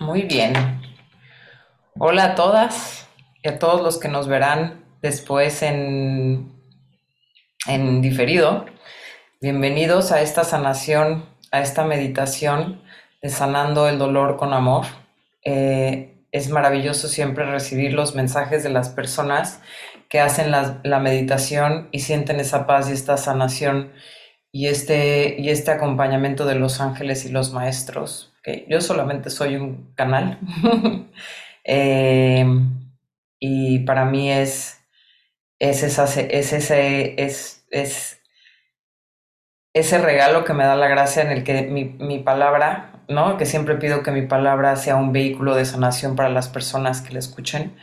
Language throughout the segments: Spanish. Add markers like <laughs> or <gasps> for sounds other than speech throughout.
Muy bien. Hola a todas y a todos los que nos verán después en, en diferido. Bienvenidos a esta sanación, a esta meditación de sanando el dolor con amor. Eh, es maravilloso siempre recibir los mensajes de las personas que hacen la, la meditación y sienten esa paz y esta sanación y este, y este acompañamiento de los ángeles y los maestros. Que Yo solamente soy un canal <laughs> eh, y para mí es, es, es, ese, es, es ese regalo que me da la gracia en el que mi, mi, palabra, ¿no? Que siempre pido que mi palabra sea un vehículo de sanación para las personas que la escuchen.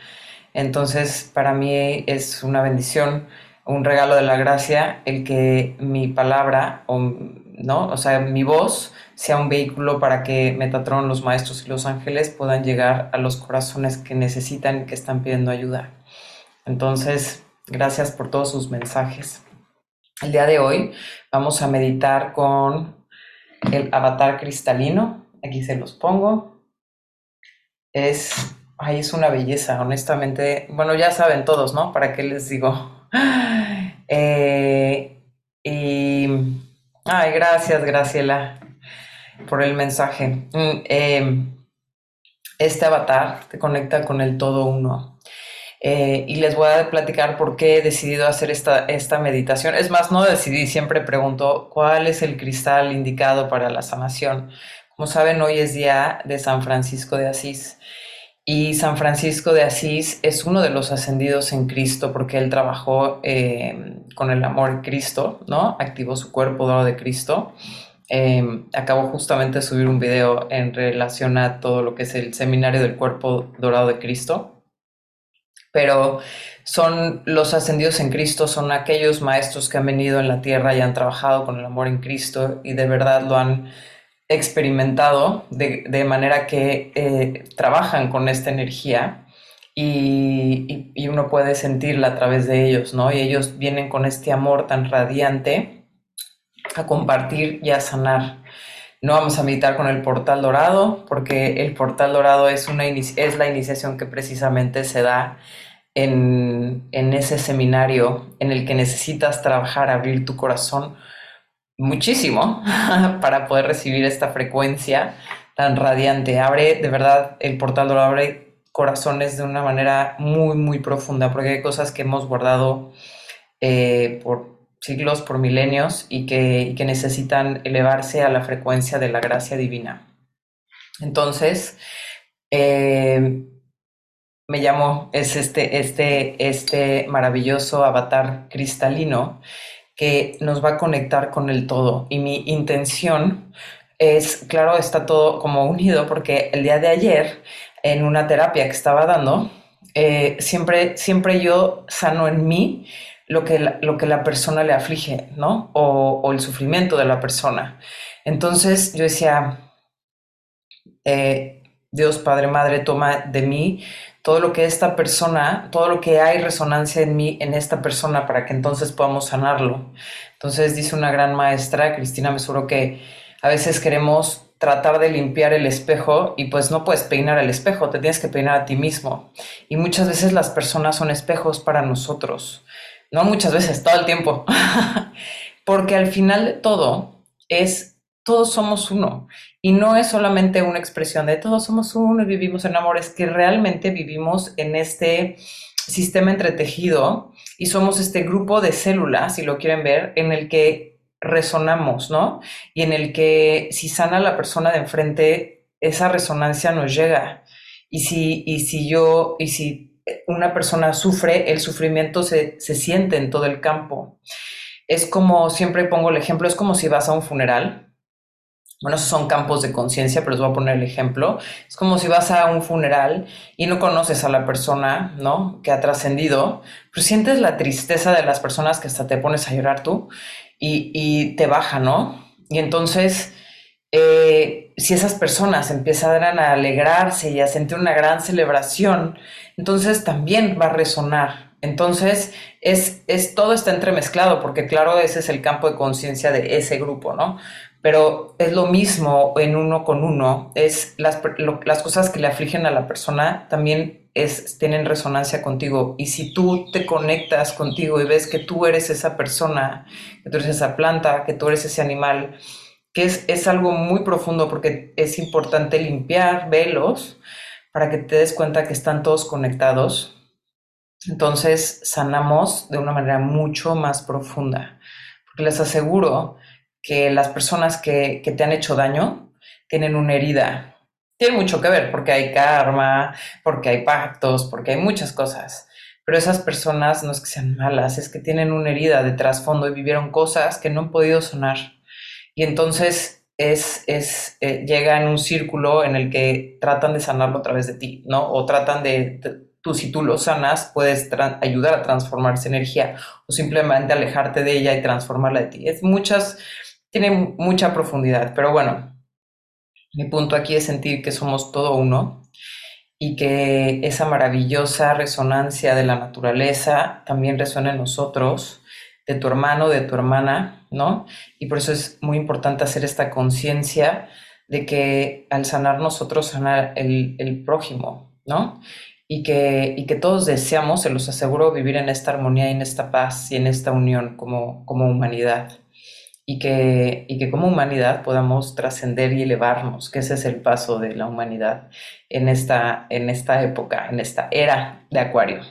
Entonces, para mí es una bendición un regalo de la gracia el que mi palabra, o, ¿no? O sea, mi voz sea un vehículo para que Metatron, los maestros y los ángeles puedan llegar a los corazones que necesitan y que están pidiendo ayuda. Entonces, gracias por todos sus mensajes. El día de hoy vamos a meditar con el avatar cristalino. Aquí se los pongo. Es, ay, es una belleza, honestamente. Bueno, ya saben todos, ¿no? ¿Para qué les digo? <gasps> Eh, y, ay, gracias, Graciela, por el mensaje. Mm, em, este avatar te conecta con el todo uno. Eh, y les voy a platicar por qué he decidido hacer esta, esta meditación. Es más, no decidí, siempre pregunto cuál es el cristal indicado para la sanación. Como saben, hoy es día de San Francisco de Asís. Y San Francisco de Asís es uno de los ascendidos en Cristo porque él trabajó eh, con el amor Cristo, ¿no? Activó su cuerpo de Cristo. Eh, acabó justamente de subir un video en relación a todo lo que es el seminario del cuerpo dorado de Cristo. Pero son los ascendidos en Cristo, son aquellos maestros que han venido en la tierra y han trabajado con el amor en Cristo y de verdad lo han experimentado de, manera que eh, trabajan con esta energía y, uno puede sentirla a través de ellos, ¿no? Y ellos vienen con este amor tan radiante a compartir y a sanar. No vamos a meditar con el portal dorado, porque el portal dorado es, una, es la iniciación que precisamente se da en, en ese seminario en el que necesitas trabajar, abrir tu corazón muchísimo <laughs> para poder recibir esta frecuencia tan radiante. Abre, de verdad, el portal lo abre corazones de una manera muy, muy profunda, porque hay cosas que hemos guardado eh, por siglos, por milenios, y que, que necesitan elevarse a la frecuencia de la gracia divina. Entonces, eh, me llamo, es este, este, este maravilloso avatar cristalino que nos va a conectar con el todo. Y mi intención es, claro, está todo como unido porque el día de ayer, en una terapia que estaba dando, eh, siempre, siempre yo sano en mí lo que la, lo que la persona le aflige, ¿no? O, el sufrimiento de la persona. Entonces yo decía, eh, Dios Padre Madre, toma de mí todo lo que esta persona, todo lo que hay resonancia en mí, en esta persona, para que entonces podamos sanarlo. Entonces dice una gran maestra, Cristina Mesuro, que a veces queremos tratar de limpiar el espejo y pues no puedes peinar el espejo, te tienes que peinar a ti mismo. Y muchas veces las personas son espejos para nosotros. No muchas veces, todo el tiempo. <laughs> Porque al final de todo es todos somos uno. Y no es solamente una expresión de todos somos uno y vivimos en amor, es que realmente vivimos en este sistema entretejido y somos este grupo de células, si lo quieren ver, en el que resonamos, ¿no? Y en el que si sana la persona de enfrente, esa resonancia nos llega. Y si, y si yo, y si una persona sufre, el sufrimiento se, se siente en todo el campo. Es como, siempre pongo el ejemplo, es como si vas a un funeral bueno, son campos de conciencia, pero les voy a poner el ejemplo. Es como si vas a un funeral y no conoces a la persona, ¿no? Que ha trascendido, pero sientes la tristeza de las personas que hasta te pones a llorar tú y, te baja, ¿no? Y entonces, eh, si esas personas empiezan a alegrarse y a sentir una gran celebración, entonces también va a resonar. Entonces, es, es todo está entremezclado, porque claro, ese es el campo de conciencia de ese grupo, ¿no? pero es lo mismo en uno con uno, es las, las cosas que le afligen a la persona también es, tienen resonancia contigo. Y si tú te conectas contigo y ves que tú eres esa persona, que tú eres esa planta, que tú eres ese animal, que es, es algo muy profundo porque es importante limpiar velos para que te des cuenta que están todos conectados. Entonces sanamos de una manera mucho más profunda. Les aseguro que las personas que, te han hecho daño tienen una herida. Tiene mucho que ver porque hay karma, porque hay pactos, porque hay muchas cosas. Pero esas personas no es que sean malas, es que tienen una herida de trasfondo y vivieron cosas que no han podido sonar. Y entonces es, es eh, llega en un círculo en el que tratan de sanarlo a través de ti, ¿no? O tratan de, tú si tú lo sanas, puedes ayudar a transformar esa energía o simplemente alejarte de ella y transformarla de ti. Es muchas, tiene mucha profundidad, pero bueno, mi punto aquí es sentir que somos todo uno y que esa maravillosa resonancia de la naturaleza también resuena en nosotros, de tu hermano, de tu hermana, ¿no? Y por eso es muy importante hacer esta conciencia de que al sanar nosotros, sanar el, el prójimo, ¿no? Y que, y que todos deseamos, se los aseguro, vivir en esta armonía y en esta paz y en esta unión como, como humanidad y que, y que como humanidad podamos trascender y elevarnos, que ese es el paso de la humanidad en esta, en esta época, en esta era de Acuario.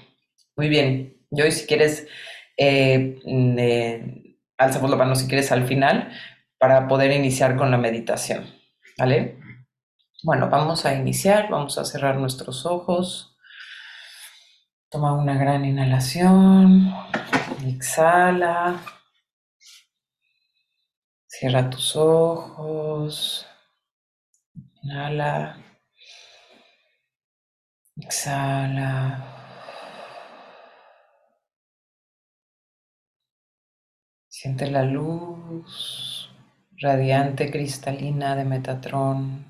Muy bien, yo si quieres, eh, eh, alzamos la mano si quieres al final para poder iniciar con la meditación, ¿vale? Bueno, vamos a iniciar, vamos a cerrar nuestros ojos. Toma una gran inhalación, exhala. Cierra tus ojos. Inhala. Exhala. Siente la luz radiante cristalina de Metatron.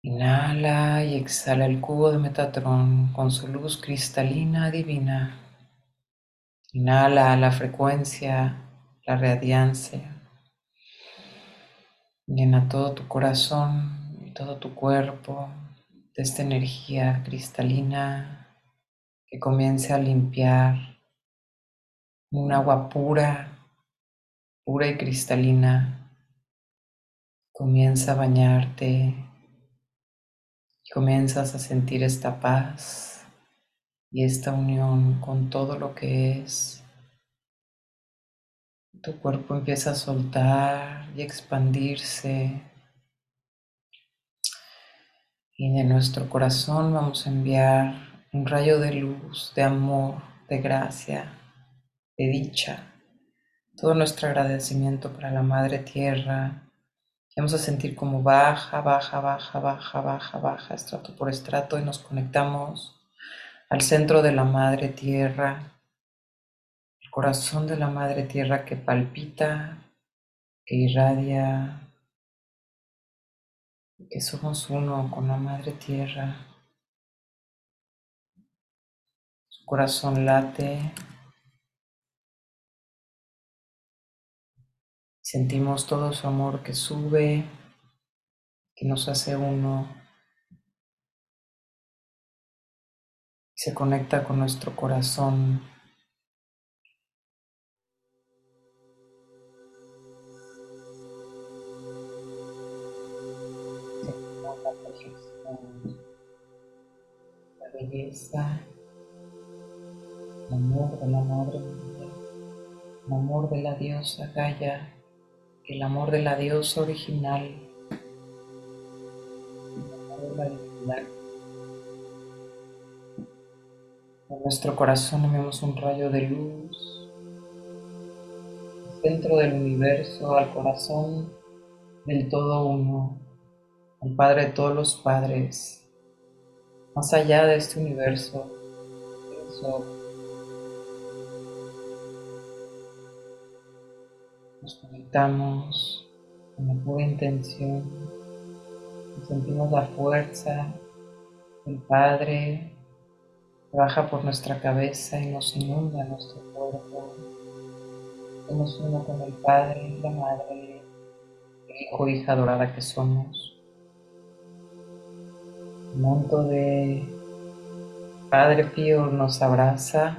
Inhala y exhala el cubo de Metatron con su luz cristalina divina. Inhala la frecuencia la radiancia. Llena todo tu corazón y todo tu cuerpo de esta energía cristalina que comience a limpiar un agua pura, pura y cristalina. Comienza a bañarte y comienzas a sentir esta paz y esta unión con todo lo que es tu cuerpo empieza a soltar y expandirse. Y de nuestro corazón vamos a enviar un rayo de luz, de amor, de gracia, de dicha. Todo nuestro agradecimiento para la Madre Tierra. vamos a sentir como baja, baja, baja, baja, baja, baja, estrato por estrato y nos conectamos al centro de la Madre Tierra corazón de la Madre Tierra que palpita, que irradia, que somos uno con la Madre Tierra. Su corazón late. Sentimos todo su amor que sube, que nos hace uno. Se conecta con nuestro corazón la belleza, el amor de la Madre el amor de la diosa Gaia, el amor de la diosa original, el amor la. En nuestro corazón vemos un rayo de luz dentro del universo, al corazón del todo uno al Padre de todos los padres, más allá de este universo. Nos conectamos con la pura intención y sentimos la fuerza del Padre que baja por nuestra cabeza y nos inunda nuestro cuerpo Somos uno con el Padre, la Madre, el Hijo, hija dorada que somos. Un monto de Padre Pío nos abraza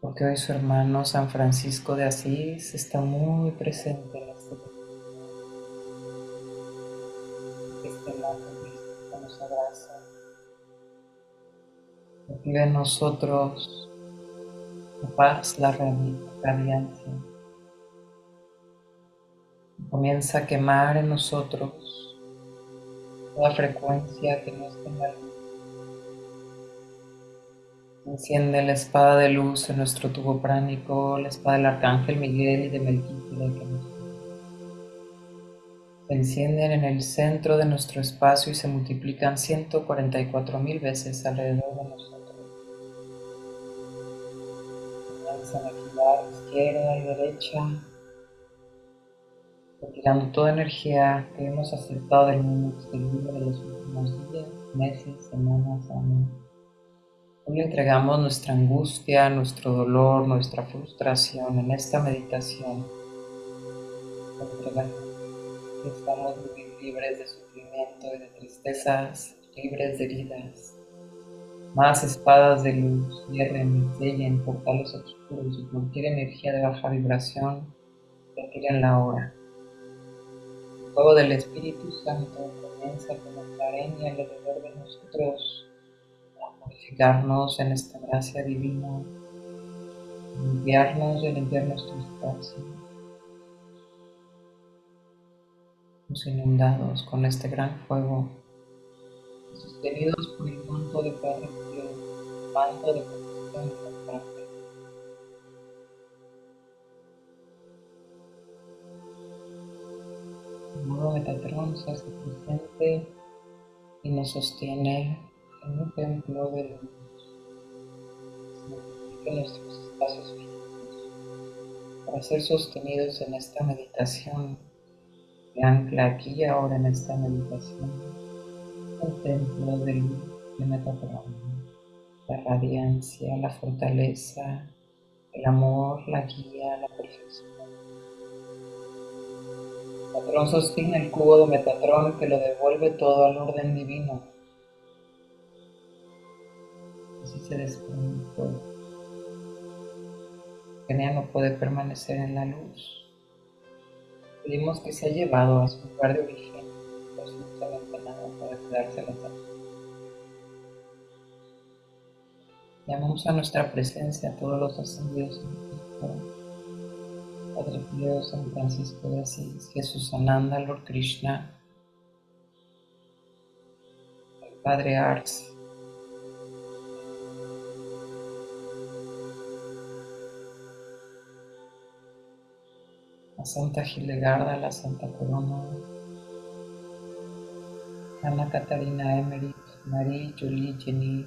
porque hoy su hermano San Francisco de Asís está muy presente en este este que nos abraza. Vive en nosotros la paz, la radiancia. Comienza a quemar en nosotros toda frecuencia que no está en la Enciende la espada de luz en nuestro tubo pránico, la espada del arcángel Miguel y de Melquisedec. Se encienden en el centro de nuestro espacio y se multiplican 144 mil veces alrededor de nosotros. Comienzan a girar izquierda y derecha, retirando toda energía que hemos aceptado del mundo exterior de los últimos días, meses, semanas, años. Hoy entregamos nuestra angustia, nuestro dolor, nuestra frustración en esta meditación. Estamos libres de sufrimiento y de tristezas, libres de heridas. Más espadas de luz, cierren, sellen portales oscuros y cualquier energía de baja vibración, retiren la hora. El fuego del Espíritu Santo comienza a penetrar en y alrededor de nosotros purificarnos en esta gracia divina, limpiarnos y limpiar nuestro espacio. Nos inundados con este gran fuego, sostenidos por el manto de Padre Dios, manto de protección constante. El modo Metatron se hace presente y nos sostiene un templo de luz, en nuestros espacios físicos, para ser sostenidos en esta meditación que ancla aquí y ahora en esta meditación, el templo de luz de Metatron, la radiancia, la fortaleza, el amor, la guía, la perfección. Metatron sostiene el cubo de Metatron que lo devuelve todo al orden divino se desprende todo. Kenia no puede permanecer en la luz. Pedimos que sea llevado a su lugar de origen, absolutamente nada para quedarse tarde. Llamamos a nuestra presencia a todos los ascendidos en. Padre Pío, San Francisco de Asís, Jesús Ananda, Lord Krishna, el Padre Ars, Santa Gildegarda, la Santa Corona, Ana Catarina Emery, Marie Julie Jenny,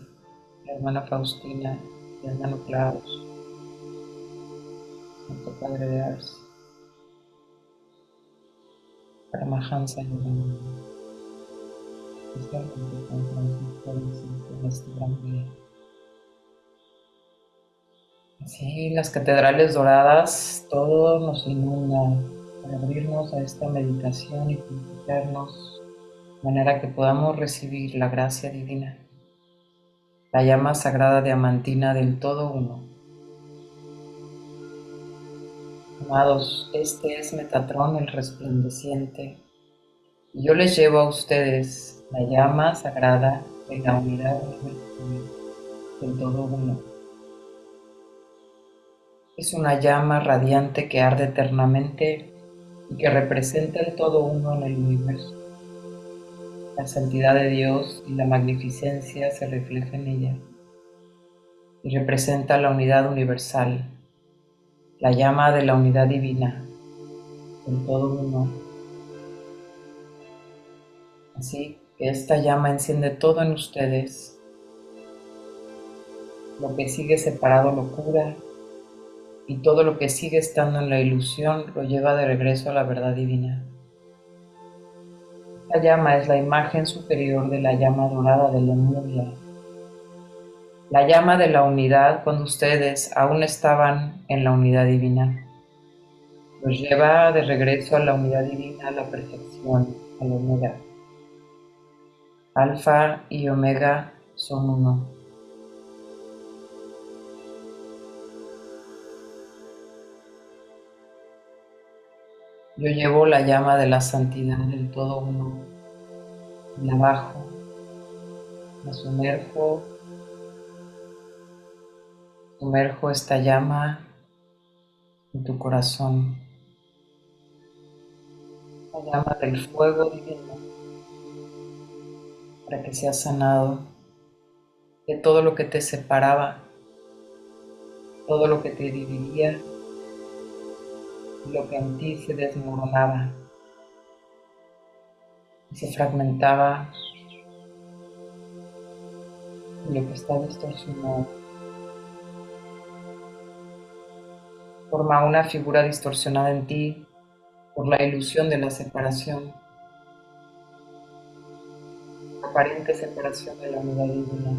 la hermana Faustina, el hermano Klaus, Santo Padre de Ars, Paramahansa en este gran día. Sí, las catedrales doradas, todo nos inunda para abrirnos a esta meditación y purificarnos de manera que podamos recibir la gracia divina, la llama sagrada diamantina del todo uno. Amados, este es Metatrón el resplandeciente y yo les llevo a ustedes la llama sagrada de la unidad del todo uno es una llama radiante que arde eternamente y que representa el todo uno en el universo. La santidad de Dios y la magnificencia se reflejan en ella y representa la unidad universal, la llama de la unidad divina, el todo uno. Así que esta llama enciende todo en ustedes. Lo que sigue separado lo cura y todo lo que sigue estando en la ilusión lo lleva de regreso a la verdad divina. La llama es la imagen superior de la llama dorada de la Lemuria, la llama de la unidad cuando ustedes aún estaban en la unidad divina. Nos lleva de regreso a la unidad divina, a la perfección, al omega. Alfa y omega son uno. Yo llevo la llama de la santidad del todo uno. La bajo, la sumerjo, sumerjo esta llama en tu corazón. La llama del fuego divino para que seas sanado de todo lo que te separaba, todo lo que te dividía, lo que en ti se desmoronaba y se fragmentaba, lo que está distorsionado. Forma una figura distorsionada en ti por la ilusión de la separación, aparente separación de la unidad divina.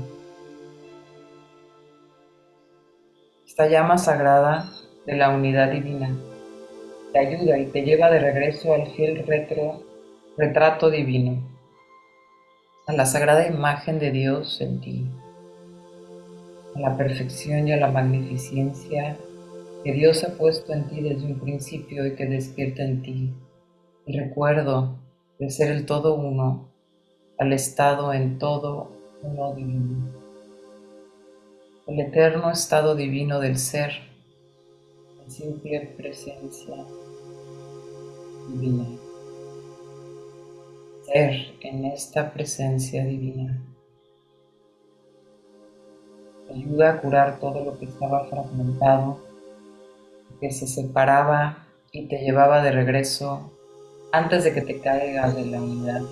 Esta llama sagrada de la unidad divina te ayuda y te lleva de regreso al fiel retrato divino, a la sagrada imagen de Dios en ti, a la perfección y a la magnificencia que Dios ha puesto en ti desde un principio y que despierta en ti. El recuerdo de ser el todo uno, al estado en todo uno divino. El eterno estado divino del ser, simple presencia divina. Ser en esta presencia divina ayuda a curar todo lo que estaba fragmentado que se separaba y te llevaba de regreso antes de que te caigas de la unidad.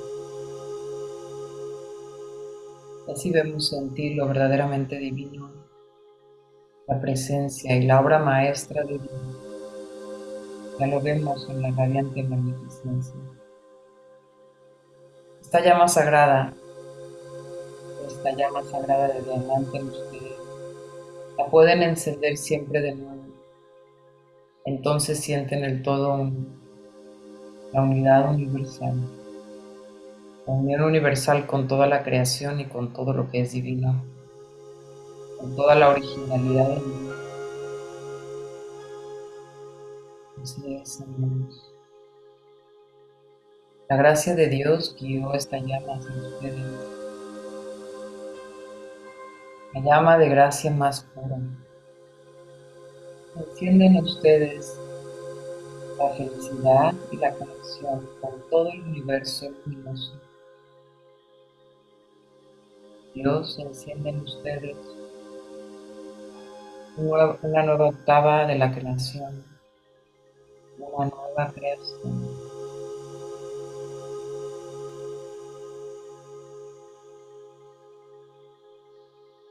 Así vemos en ti lo verdaderamente divino, la presencia y la obra maestra de Dios. Ya lo vemos en la radiante magnificencia. Esta llama sagrada, esta llama sagrada de diamante en ustedes, la pueden encender siempre de nuevo entonces sienten el todo la unidad universal, la unión universal con toda la creación y con todo lo que es divino, con toda la originalidad del mundo. Así hermanos. La gracia de Dios guió esta llama hacia ustedes. La llama de gracia más pura encienden ustedes la felicidad y la conexión con todo el universo luminoso. Dios enciende en ustedes una nueva octava de la creación, una nueva creación.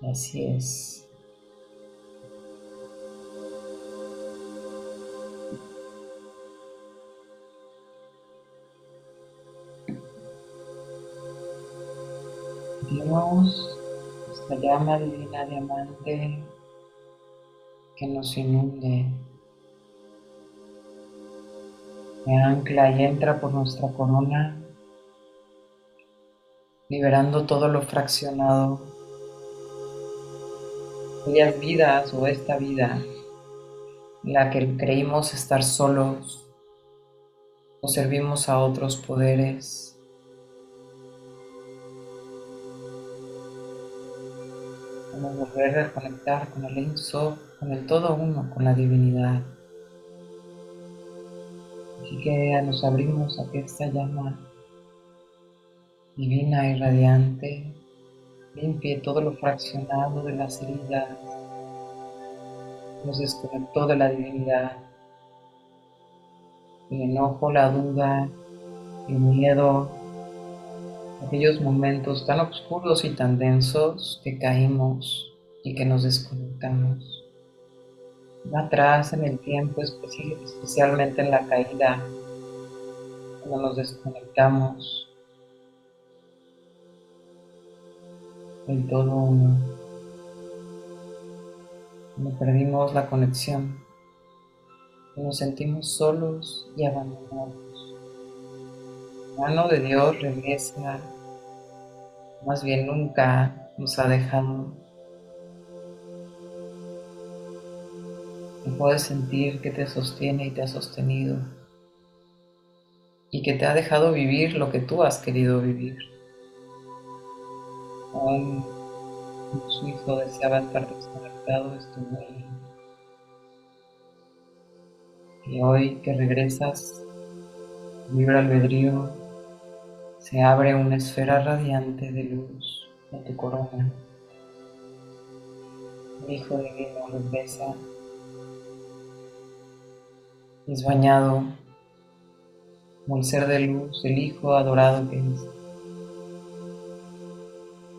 Así es. Dios, esta llama divina diamante que nos inunde, que ancla y entra por nuestra corona, liberando todo lo fraccionado, aquellas vidas o esta vida en la que creímos estar solos o servimos a otros poderes volver a conectar con el Enso, con el todo uno, con la divinidad. Así que nos abrimos a que esta llama divina y radiante limpie todo lo fraccionado de las heridas, nos desconectó de la divinidad, el enojo, la duda, el miedo, aquellos momentos tan oscuros y tan densos que caímos y que nos desconectamos. Atrás en el tiempo, especialmente en la caída, cuando nos desconectamos del todo uno, cuando perdimos la conexión nos sentimos solos y abandonados. Mano de Dios regresa, más bien nunca nos ha dejado. Y puedes sentir que te sostiene y te ha sostenido y que te ha dejado vivir lo que tú has querido vivir. Hoy su hijo deseaba estar desconectado, estuvo ahí. Y hoy que regresas, libre albedrío, se abre una esfera radiante de luz en tu corona. El Hijo Divino los besa es bañado como el ser de luz, el Hijo adorado que es.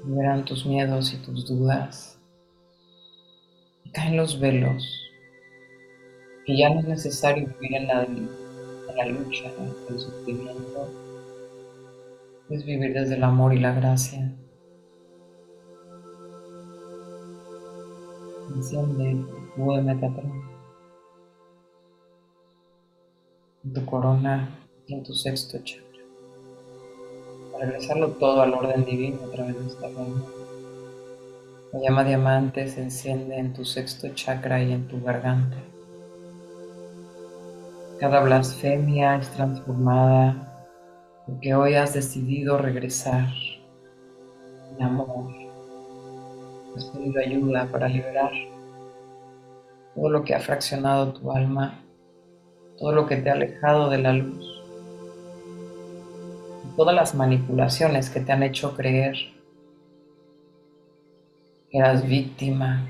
Liberan tus miedos y tus dudas. Y caen los velos. Y ya no es necesario vivir en la, en la lucha, en el sufrimiento. Es vivir desde el amor y la gracia. Enciende el cubo de Metatron. Tu corona en tu sexto chakra. Para regresarlo todo al orden divino a través de esta reina. La llama diamante se enciende en tu sexto chakra y en tu garganta. Cada blasfemia es transformada porque hoy has decidido regresar en amor. Has pedido ayuda para liberar todo lo que ha fraccionado tu alma, todo lo que te ha alejado de la luz todas las manipulaciones que te han hecho creer que eras víctima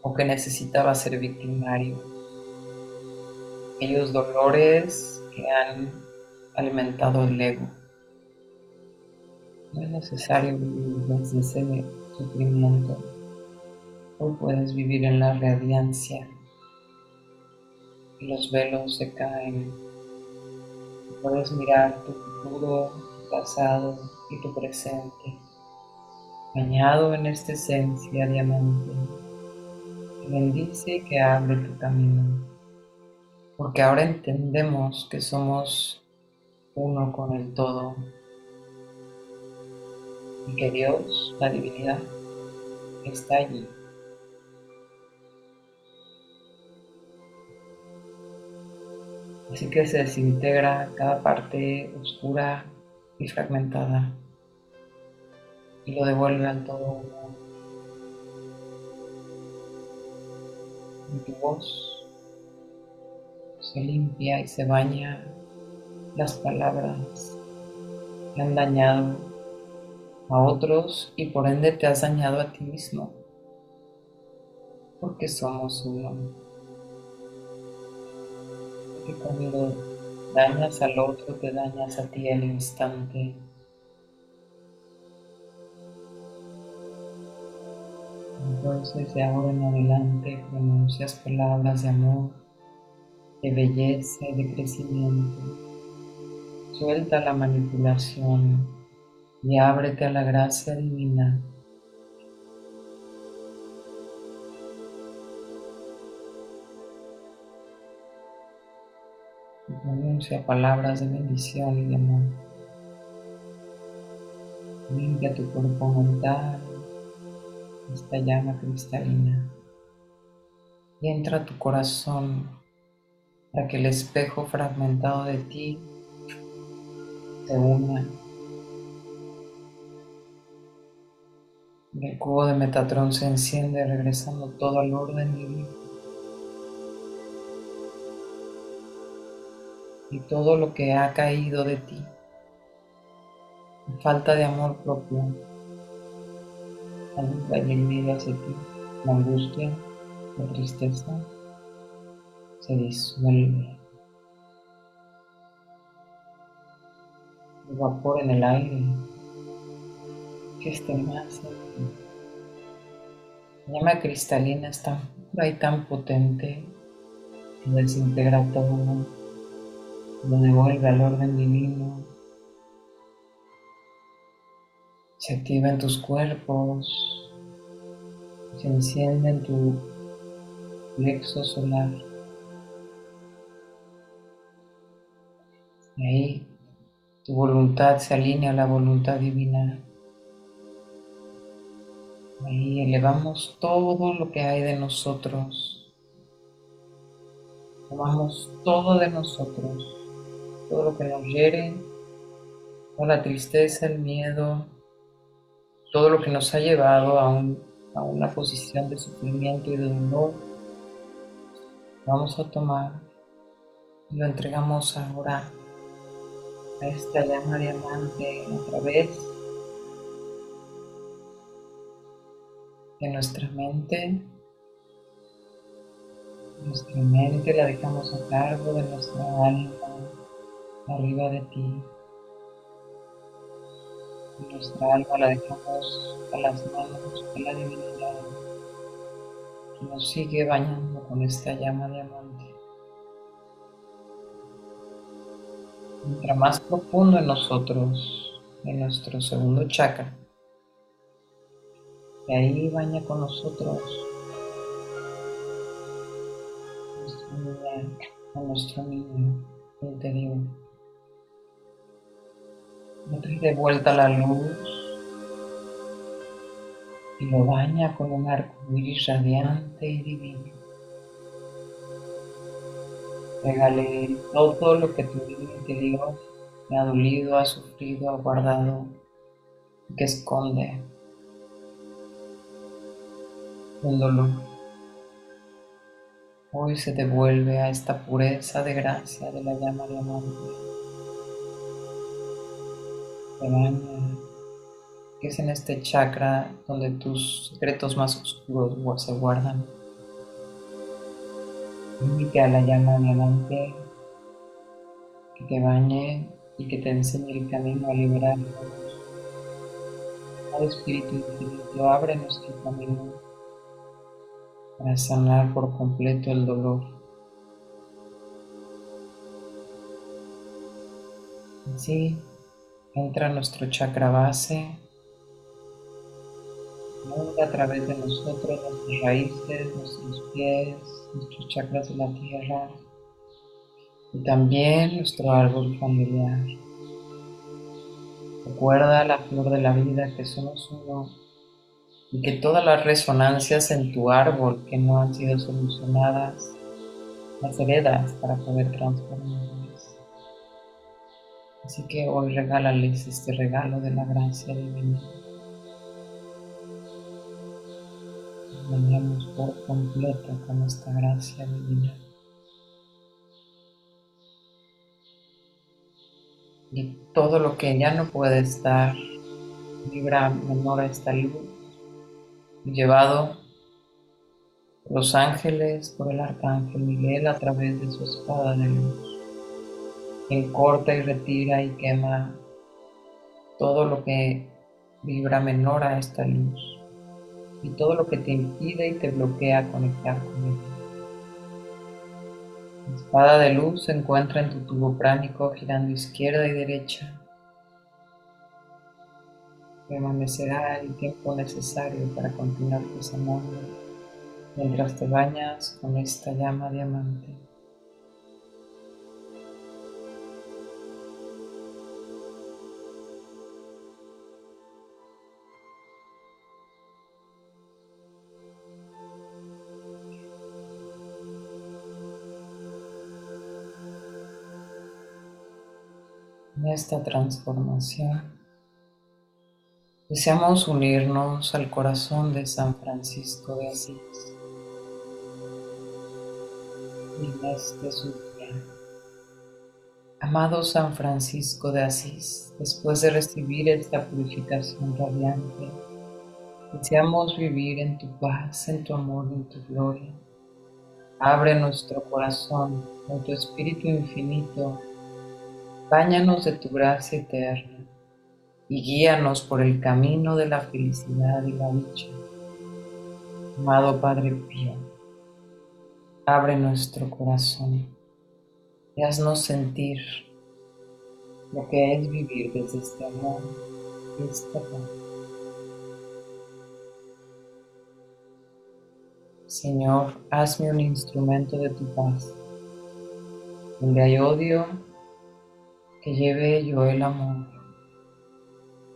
o que necesitabas ser victimario. Aquellos dolores que han alimentado el ego. No es necesario vivir desde ese sufrimiento. Hoy puedes vivir en la radiancia los velos se caen. Puedes mirar tu futuro pasado y tu presente, bañado en esta esencia diamante, bendice y que abre tu camino, porque ahora entendemos que somos uno con el todo y que Dios, la divinidad, está allí. Así que se desintegra cada parte oscura y fragmentada y lo devuelve al todo uno. Y tu voz se limpia y se baña las palabras que han dañado a otros y por ende te has dañado a ti mismo, porque somos uno. Porque cuando dañas al otro, te dañas a ti al instante. Entonces de ahora en adelante pronuncias palabras de amor, de belleza de crecimiento. Suelta la manipulación y ábrete a la gracia divina pronuncia palabras de bendición y de amor. Limpia tu cuerpo mental, esta llama cristalina, y entra a tu corazón para que el espejo fragmentado de ti se una. El cubo de Metatron se enciende regresando todo al orden divino. y todo lo que ha caído de ti. falta de amor propio, la duda y el miedo hacia ti, la angustia, la tristeza, se disuelve. El vapor en el aire, que esté más La llama cristalina es tan pura y tan potente que desintegra todo lo devuelve al orden divino, se activa en tus cuerpos, se enciende en tu plexo solar, Y ahí tu voluntad se alinea a la voluntad divina. Ahí elevamos todo lo que hay de nosotros. Tomamos todo de nosotros, todo lo que nos hiere, toda la tristeza, el miedo, todo lo que nos ha llevado a, a una posición de sufrimiento y de dolor. Vamos a tomar y lo entregamos ahora a esta llama diamante a través de nuestra mente. Nuestra mente la dejamos a cargo de nuestra alma arriba de ti. Nuestra alma la dejamos a las manos de la divinidad que nos sigue bañando con esta llama diamante. Entra más profundo en nosotros, en nuestro segundo chakra. Y ahí baña con nosotros nuestro niño, a nuestro niño interior. Trae de vuelta la luz y lo baña con un arco iris radiante y divino. Regale todo lo que tu vida me ha dolido, ha sufrido, ha guardado, que esconde un dolor. Hoy se devuelve a esta pureza de gracia de la llama de amor. que es en este chakra donde tus secretos más oscuros se guardan. Invite a la llama diamante que te bañe y que te enseñe el camino a liberarnos. Al Espíritu Infinito abre nuestro camino para sanar por completo el dolor. Así entra nuestro chakra base, a través de nosotros, nuestras raíces, nuestros pies, nuestros chakras de la tierra y también nuestro árbol familiar. Recuerda la flor de la vida que somos uno y que todas las resonancias en tu árbol que no han sido solucionadas las heredas para poder transformarlas. Así que hoy regálales este regalo de la gracia divina. Venimos por completo con esta gracia divina. Y todo lo que ya no puede estar, vibra menor a esta luz, llevado por los ángeles, por el arcángel Miguel a través de su espada de luz, quien corta y retira y quema todo lo que vibra menor a esta luz y todo lo que te impide y te bloquea conectar con él. La espada de luz se encuentra en tu tubo pránico girando izquierda y derecha. Permanecerá el tiempo necesario para continuar sanando mientras te bañas con esta llama diamante. Esta transformación, deseamos unirnos al corazón de San Francisco de Asís. Inés de su Amado San Francisco de Asís, después de recibir esta purificación radiante, deseamos vivir en tu paz, en tu amor, en tu gloria. Abre nuestro corazón con tu Espíritu infinito Báñanos de tu gracia eterna y guíanos por el camino de la felicidad y la dicha. Amado Padre Pío, abre nuestro corazón y haznos sentir lo que es vivir desde este amor y esta paz. Señor, hazme un instrumento de tu paz. Donde hay odio, que lleve yo el amor.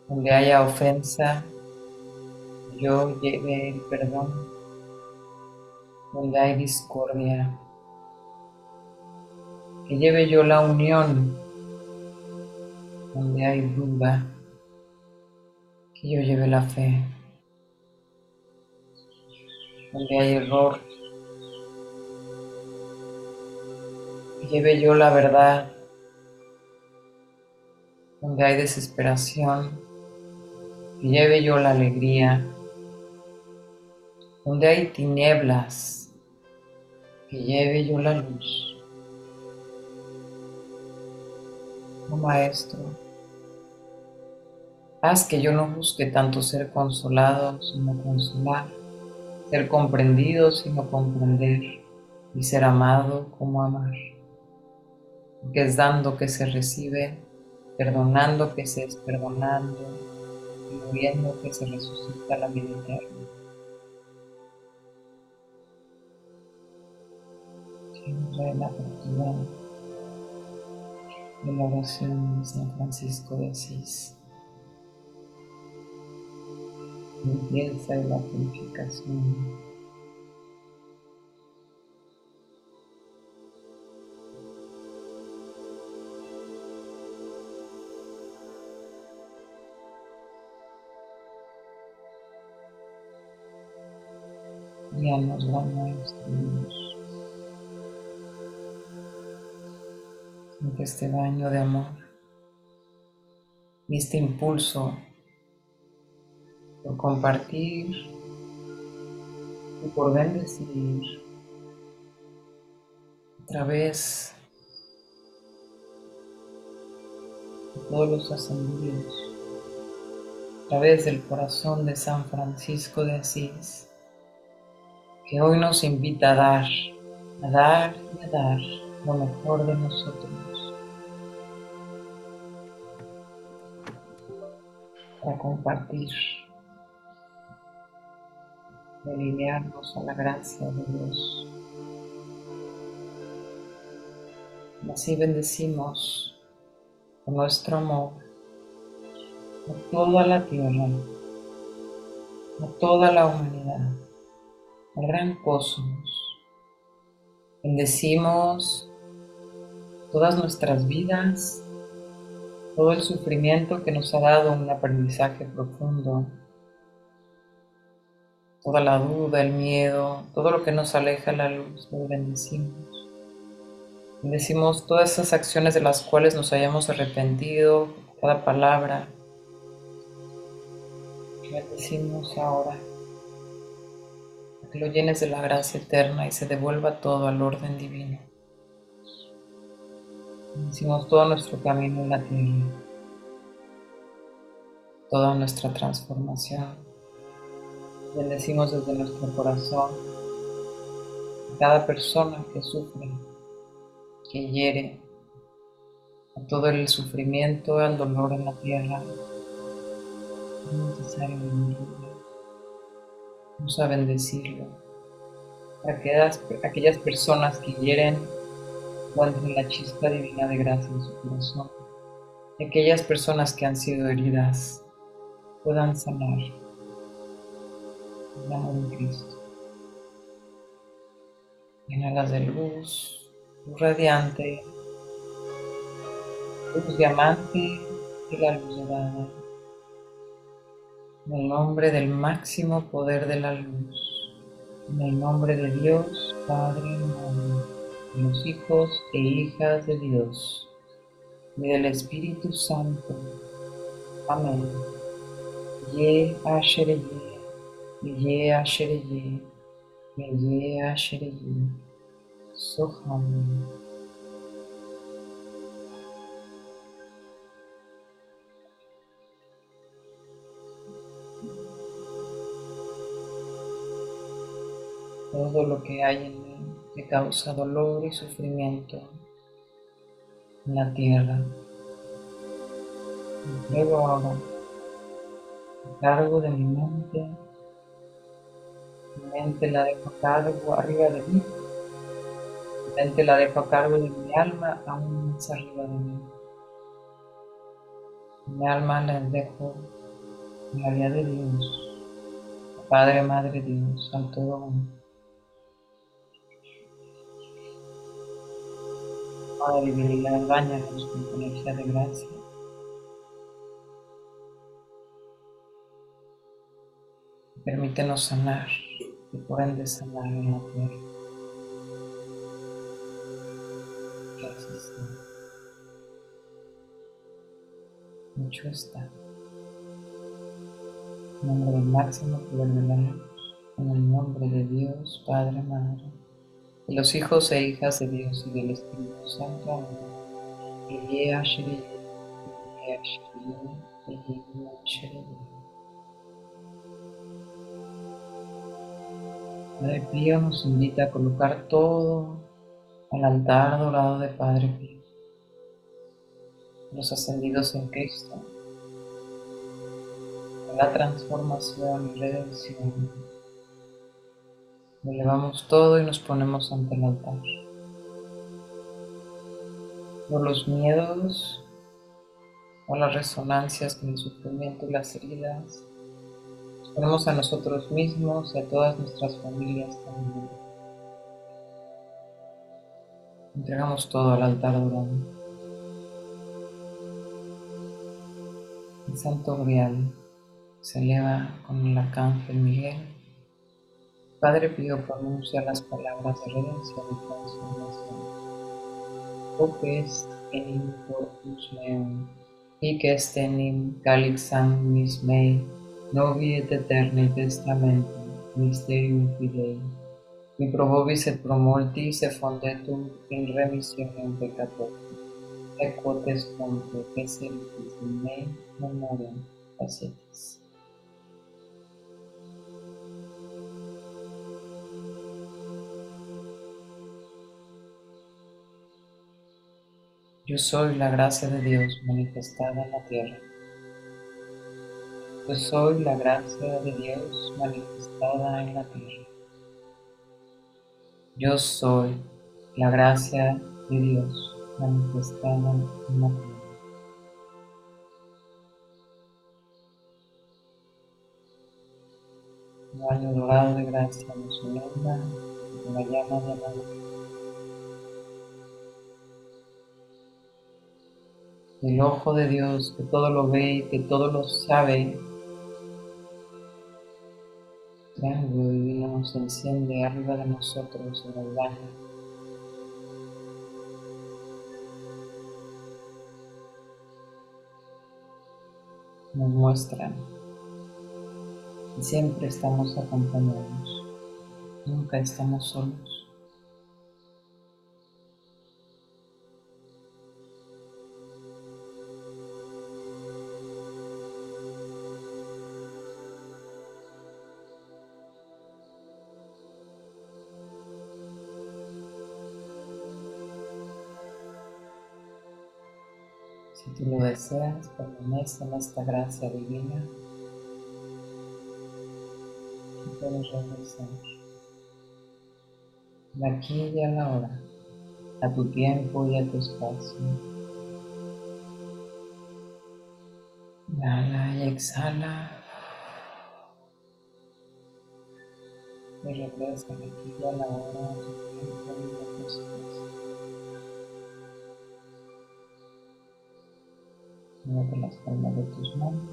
Donde haya ofensa, yo lleve el perdón. Donde hay discordia, que lleve yo la unión. Donde hay duda, que yo lleve la fe. Donde hay error, que lleve yo la verdad donde hay desesperación, que lleve yo la alegría, donde hay tinieblas, que lleve yo la luz. Oh Maestro, haz que yo no busque tanto ser consolado, sino consolar, ser comprendido, sino comprender, y ser amado como amar, que es dando que se recibe perdonando que se es perdonando, y muriendo que se resucita la vida eterna. Siempre la apertura de la oración de San Francisco de Asís. Limpieza y la purificación. Nos nuestros Siente este baño de amor y este impulso por compartir y por bendecir a través de todos los ascendidos, a través del corazón de San Francisco de Asís que hoy nos invita a dar, a dar y a dar lo mejor de nosotros. Para compartir, delinearnos a la gracia de Dios. Así bendecimos nuestro amor a toda la tierra, a toda la humanidad gran cosmos. Bendecimos todas nuestras vidas, todo el sufrimiento que nos ha dado un aprendizaje profundo, toda la duda, el miedo, todo lo que nos aleja la luz, lo bendecimos. Bendecimos todas esas acciones de las cuales nos hayamos arrepentido, cada palabra. Bendecimos ahora que lo llenes de la gracia eterna y se devuelva todo al orden divino. Bendecimos todo nuestro camino en la tierra, toda nuestra transformación. Bendecimos desde nuestro corazón a cada persona que sufre, que hiere, a todo el sufrimiento, al dolor en la tierra. Es necesario Vamos a bendecirlo. Aquellas, aquellas personas que hieren encuentren la chispa divina de gracia en su corazón. Aquellas personas que han sido heridas puedan sanar el amor de Cristo. Llénalas de luz, luz radiante, luz diamante y la luz dorada en el nombre del máximo poder de la luz, en el nombre de Dios, Padre Madre, de los hijos e hijas de Dios, y del Espíritu Santo. Amén. Ye ashereye, ye ashereye, ye ashereye, soham. Todo lo que hay en mí que causa dolor y sufrimiento en la tierra. Luego ahora a cargo de mi mente, mi mente la dejo a cargo arriba de mí, mi mente la dejo a cargo de mi alma aún más arriba de mí. Mi alma la dejo en la de Dios, Padre, Madre Dios, al todo Padre divinidad, bañanos con tu energía de gracia. Permítenos sanar y por ende sanar en la tierra. Gracias, Mucho está. En nombre del máximo poder de en el nombre de Dios, Padre, Madre, de los hijos e hijas de Dios y del Espíritu Santo. Amén. Padre Pío nos invita a colocar todo al altar dorado de Padre Pío, los ascendidos en Cristo, la transformación y redención. Elevamos todo y nos ponemos ante el altar. Por los miedos o las resonancias con el sufrimiento y las heridas, nos ponemos a nosotros mismos y a todas nuestras familias también. Entregamos todo al altar dorado. El Santo Grial se eleva con el arcángel Miguel. Padre Pío pronuncia las palabras de redención y transformación. Opes enim corpus meum, hic est enim calixam mis mei, novi et eterni testamentum, mysterium fidei. Mi probobis et promultis e fondetum in remissionem peccatorum. Et quotes ponte, que servitis in mei memoriam facetis. Yo soy la gracia de Dios manifestada en la tierra. Yo soy la gracia de Dios manifestada en la tierra. Yo soy la gracia de Dios manifestada en la tierra. Un año dorado de gracia nos inunda con la llama de la el ojo de Dios que todo lo ve que todo lo sabe, triángulo divino se enciende arriba de nosotros en el baño. Nos muestran que siempre estamos acompañados, nunca estamos solos. Deseas, permanece en esta gracia divina y puedes regresar de aquí y a la hora, a tu tiempo y a tu espacio. Inhala y exhala. Y regresa de aquí y a la hora, a tu tiempo y a tu espacio. Mueve las palmas de tus manos.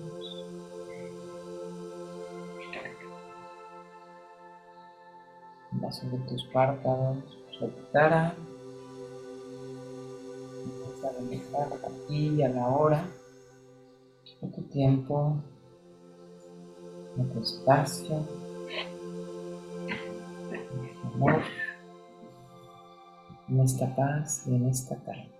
Vas sobre tus párpados, sobre tu cara. Empieza a relajar aquí y a la hora, a tu tiempo, a tu espacio, en amor, en esta paz y en esta calma.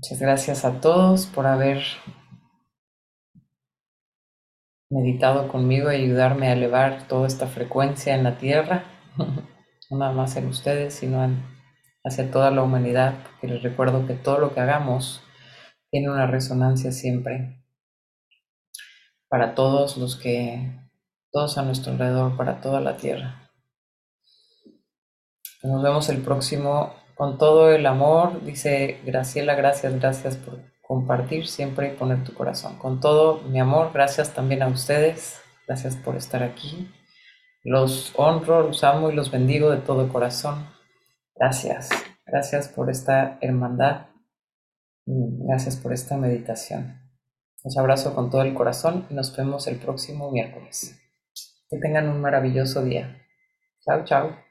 Muchas gracias a todos por haber meditado conmigo y ayudarme a elevar toda esta frecuencia en la Tierra, <laughs> no nada más en ustedes, sino hacia toda la humanidad, porque les recuerdo que todo lo que hagamos tiene una resonancia siempre para todos los que, todos a nuestro alrededor, para toda la Tierra. Nos vemos el próximo con todo el amor, dice Graciela, gracias, gracias por compartir siempre y poner tu corazón. Con todo mi amor, gracias también a ustedes, gracias por estar aquí. Los honro, los amo y los bendigo de todo corazón. Gracias, gracias por esta hermandad. Gracias por esta meditación. Los abrazo con todo el corazón y nos vemos el próximo miércoles. Que tengan un maravilloso día. Chao, chao.